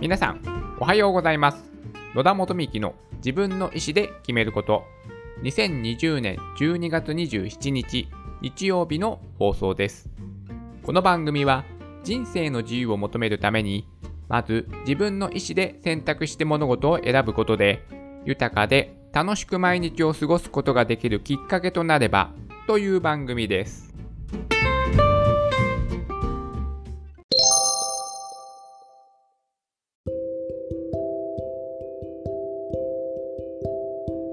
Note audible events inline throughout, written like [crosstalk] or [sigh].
皆さん、おはようございます。野田元美の自分の意思で決めること。2020年12月27日、日曜日の放送です。この番組は、人生の自由を求めるために、まず自分の意思で選択して物事を選ぶことで、豊かで楽しく毎日を過ごすことができるきっかけとなれば、という番組です。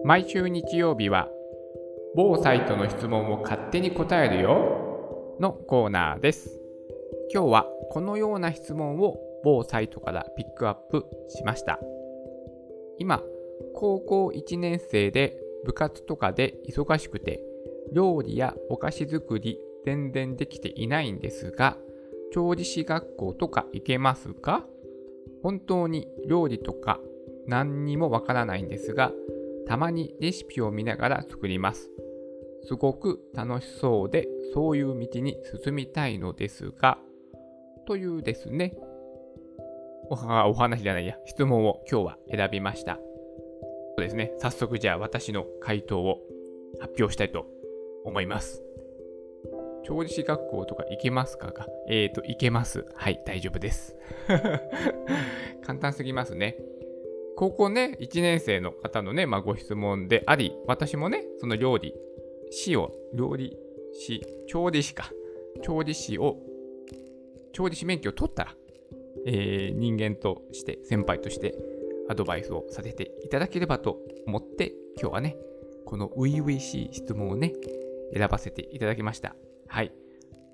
毎週日曜日は某サイトの質問を勝手に答えるよのコーナーです。今日はこのような質問を某サイトからピックアップしました。今、高校1年生で部活とかで忙しくて料理やお菓子作り全然できていないんですが調理師学校とか行けますか？本当に料理とか何にもわからないんですがたまにレシピを見ながら作ります。すごく楽しそうで、そういう道に進みたいのですが、というですね、おお話じゃないや、質問を今日は選びました。そうですね、早速じゃあ私の回答を発表したいと思います。調理師学校とか行けますかが、えーと、行けます。はい、大丈夫です。[laughs] 簡単すぎますね。高校ね、1年生の方のね、まあ、ご質問であり、私もね、その料理、師を、料理師、調理師か、調理師を、調理師免許を取ったら、えー人間として、先輩として、アドバイスをさせていただければと思って、今日はね、この初々しい質問をね、選ばせていただきました。はい。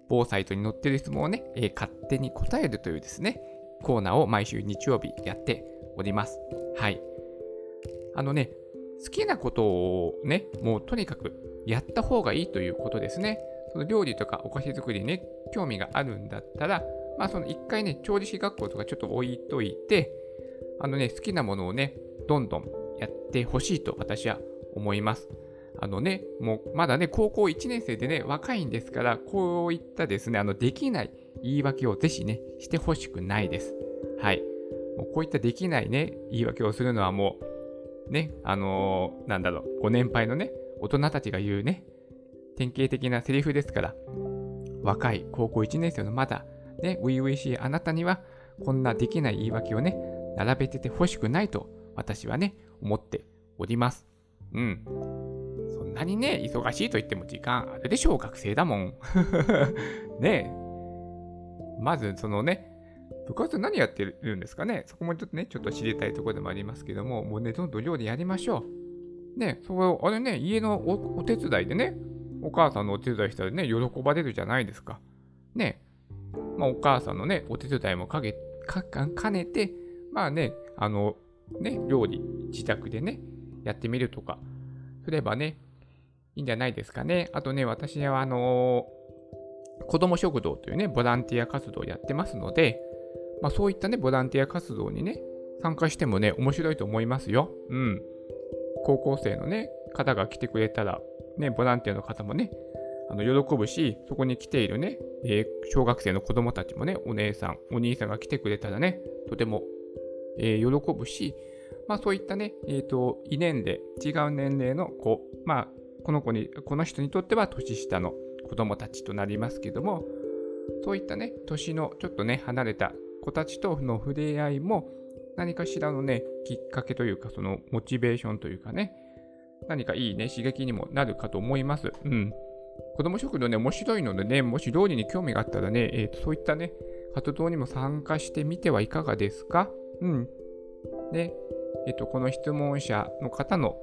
某サイトに載ってる質問をね、えー勝手に答えるというですね、コーナーを毎週日曜日やっております。はい。あのね、好きなことをね、もうとにかくやった方がいいということですね。その料理とかお菓子作りにね、興味があるんだったら、まあその一回ね、調理師学校とかちょっと置いといて、あのね、好きなものをね、どんどんやってほしいと私は思います。あのね、もうまだね、高校1年生でね、若いんですから、こういったですね、あの、できない言い訳をぜひね、してほしくないです。はい。もうこういったできないね、言い訳をするのはもう、ね、あのーなんだろう、ご年配のね、大人たちが言うね、典型的なセリフですから、若い高校1年生のまだ、ね、初々しいあなたには、こんなできない言い訳をね、並べててほしくないと、私はね、思っております。うん。そんなにね、忙しいと言っても時間あるでしょう、学生だもん。[laughs] ねえ。まず、そのね、部活何やってるんですかね？そこもちょっとね、ちょっと知りたいところでもありますけども、もうね、どんどん料理やりましょう。ね、そう、あれね、家のお手伝いでね、お母さんのお手伝いしたらね、喜ばれるじゃないですか。ね、まあ、お母さんのね、お手伝いもかけ、か、か兼ねて、まあね、あの、ね、料理、自宅でね、やってみるとか、すればね、いいんじゃないですかね。あとね、私はあの子ども食堂というね、ボランティア活動をやってますので、まあ、そういったね、ボランティア活動にね、参加してもね、面白いと思いますよ。うん。高校生のね、方が来てくれたら、ね、ボランティアの方もね、あの喜ぶし、そこに来ているね、えー小学生の子供たちもね、お姉さん、お兄さんが来てくれたらね、とても、えー喜ぶし、まあそういったね、えっ、と、異年齢、違う年齢の子、まあ、この子に、この人にとっては年下の子供たちとなりますけども、そういったね、年のちょっとね、離れた子たちとの触れ合いも、何かしらのね、きっかけというか、そのモチベーションというかね、何かいいね、刺激にもなるかと思います。うん。子供食堂ね、面白いのでね、もし料理に興味があったらね、えーとそういったね、活動にも参加してみてはいかがですか？うん。で、えっ、と、この質問者の方の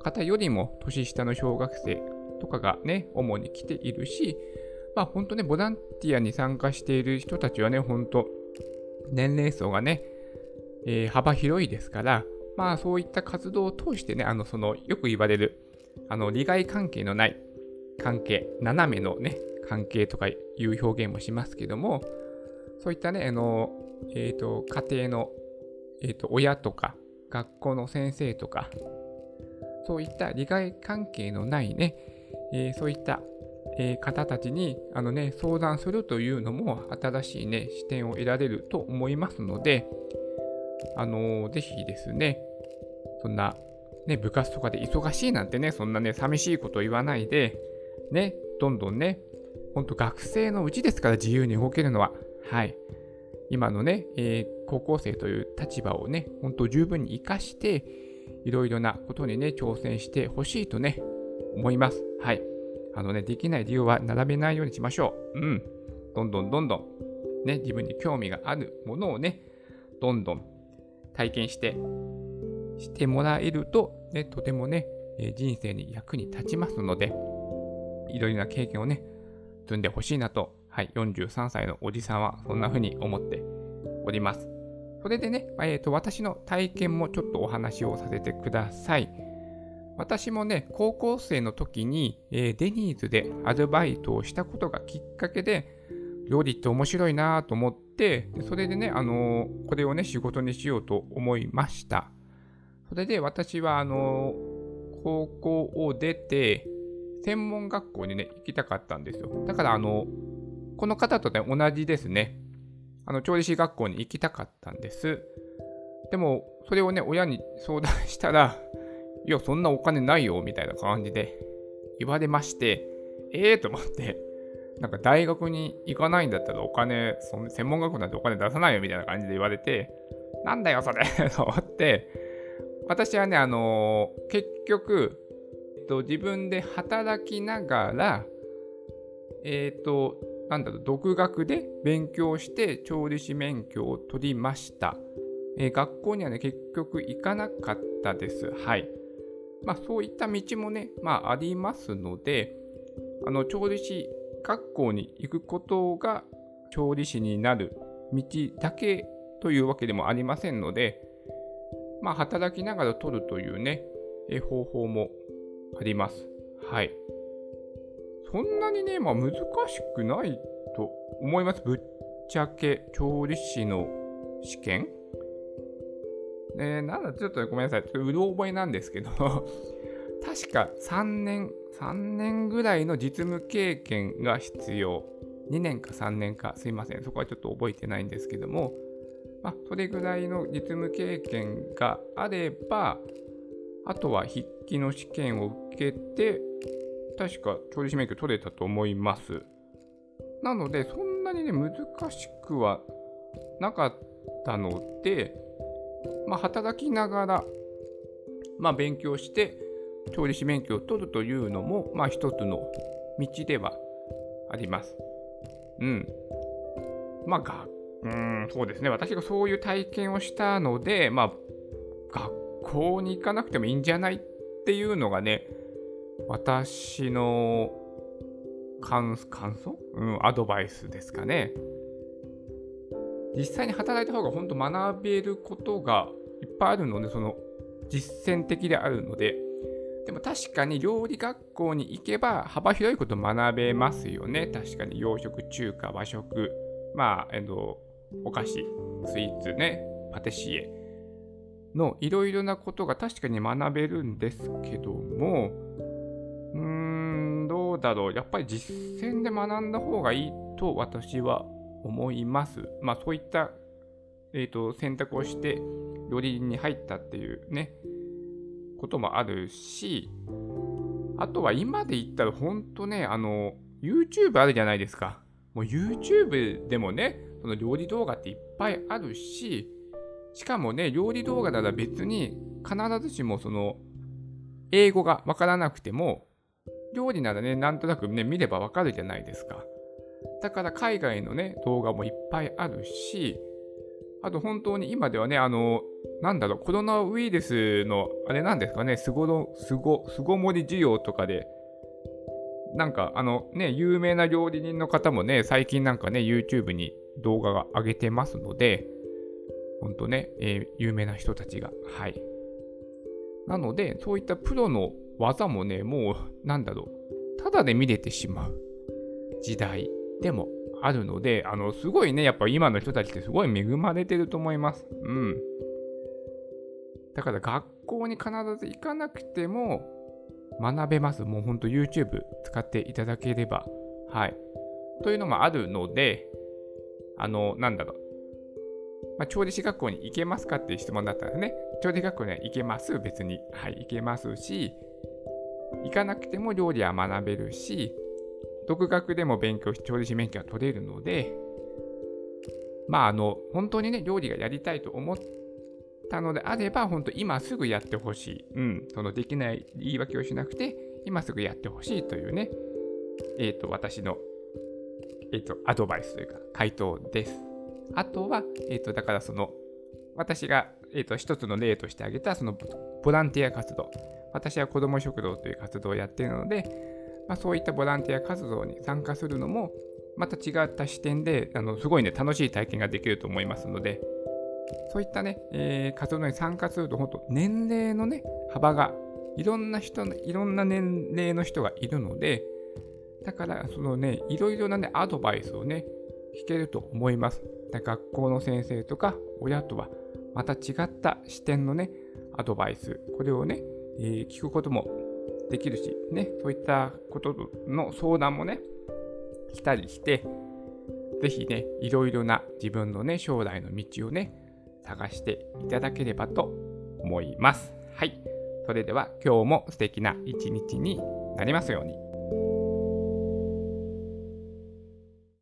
方よりも年下の小学生とかがね、主に来ているし、まあ本当ね、ボランティアに参加している人たちはね、本当年齢層がね、えー幅広いですから、まあそういった活動を通してね、あの、その、よく言われる、あの、利害関係のない関係、斜めのね、関係とかいう表現もしますけども、そういったね、あの、えっ、と、家庭の、えっ、と、親とか、学校の先生とか、そういった利害関係のないね、えーそういった、えー方たちにあの、ね、相談するというのも新しい、ね、視点を得られると思いますので、あのー、ぜひですね、そんな、ね、部活とかで忙しいなんてね、そんなね、寂しいこと言わないで、ね、どんどんね、ほんと学生のうちですから自由に動けるのは。はい。今のね、えー、高校生という立場をね、本当十分に活かして、いろいろなことにね、挑戦してほしいとね、思います。はい。あのね、できない理由は並べないようにしましょう。うん。どんどんどんどん、ね、自分に興味があるものをね、どんどん体験して、してもらえると、ね、とてもね、え人生に役に立ちますので、いろいろな経験をね、積んでほしいなと、はい、43歳のおじさんはそんな風に思っております。それでね、えーと、私の体験もちょっとお話をさせてください。私もね、高校生の時に、えー、デニーズでアルバイトをしたことがきっかけで、料理って面白いなと思って、それでね、あのー、これをね、仕事にしようと思いました。それで私は、あのー、高校を出て、専門学校にね、行きたかったんですよ。だから、あの、この方とね、同じですね。あの、調理師学校に行きたかったんです。でも、それをね、親に相談したら、いや、そんなお金ないよ、みたいな感じで言われまして、ええー、と思って、なんか大学に行かないんだったらお金、その専門学校なんてお金出さないよみたいな感じで言われて、なんだよそれ [laughs] と思って、私はね、あのー、結局、えっと、自分で働きながら、えっ、ー、と、なんだろう、独学で勉強して調理師免許を取りました。えー、学校にはね、結局行かなかったです。はい。まあ、そういった道もね、まあ、ありますので、あの、調理師学校に行くことが調理師になる道だけというわけでもありませんので、まあ、働きながら取るというね、方法もあります。はい。そんなにね、まあ難しくないと思います。ぶっちゃけ調理師の試験えー、なんだ、ちょっとごめんなさい。ちょっとうろ覚えなんですけど [laughs] 確か3年、3年ぐらいの実務経験が必要。2年か3年か、すいません。そこはちょっと覚えてないんですけども、まあ、それぐらいの実務経験があれば、あとは筆記の試験を受けて、確か調理師免許取れたと思います。なので、そんなにね、難しくはなかったので、まあ、働きながら、まあ、勉強して、調理師免許を取るというのも、まあ、一つの道ではあります。うん。まあ、が、うん、そうですね。私がそういう体験をしたので、まあ、学校に行かなくてもいいんじゃないっていうのがね、私の感想？うん、アドバイスですかね。実際に働いた方が本当学べることがいっぱいあるので、その実践的であるので、でも確かに料理学校に行けば幅広いこと学べますよね。確かに洋食、中華、和食、まあ、えっと、お菓子、スイーツね、パティシエ、のいろいろなことが確かに学べるんですけども、うーん、どうだろう。やっぱり実践で学んだ方がいいと私は思います。まあそういった、えーと、選択をして料理人に入ったっていうね、こともあるし、あとは今で言ったら本当ね、あの、YouTube あるじゃないですか。もう YouTube でもね、その料理動画っていっぱいあるし、しかもね、料理動画なら別に必ずしもその英語がわからなくても、料理ならね、なんとなくね、見ればわかるじゃないですか。だから海外のね、動画もいっぱいあるし、あと本当に今ではね、あの、なんだろう、コロナウイルスの、あれなんですかね、すごろ、すご、すご盛り需要とかで、なんかあのね、有名な料理人の方もね、最近なんかね、YouTube に動画が上げてますので、本当ね、えー、有名な人たちが。はい。なので、そういったプロの技もね、もう、なんだろう、ただで見れてしまう時代でもあるので、あの、すごいね、やっぱ今の人たちってすごい恵まれてると思います。うん。だから学校に必ず行かなくても学べます。もうほんと YouTube 使っていただければ。はい。というのもあるので、あの、なんだろう。まあ、調理師学校に行けますかっていう質問だったんですね。調理学校には行けます、別に。はい、行けますし、行かなくても料理は学べるし、独学でも勉強して、調理師免許は取れるので、まあ、あの、本当にね、料理がやりたいと思ったのであれば、本当今すぐやってほしい。うん、そのできない言い訳をしなくて、今すぐやってほしいというね、えっ、ー、と、私の、えっ、ー、と、アドバイスというか、回答です。あとは、えっ、ー、と、だからその、私が、えっ、と、一つの例として挙げた、その、ボランティア活動。私は子ども食堂という活動をやっているので、まあ、そういったボランティア活動に参加するのも、また違った視点で、あのすごいね、楽しい体験ができると思いますので、そういったね、えー、活動に参加すると、本当、年齢のね、幅が、いろんな人の、いろんな年齢の人がいるので、だから、そのね、いろいろなね、アドバイスをね、聞けると思います。学校の先生とか親とはまた違った視点のね、アドバイス、これをね、えー、聞くこともできるし、ね、そういったことの相談もね、したりして、ぜひね、いろいろな自分のね、将来の道をね、探していただければと思います。はい。それでは今日も素敵な一日になりますように。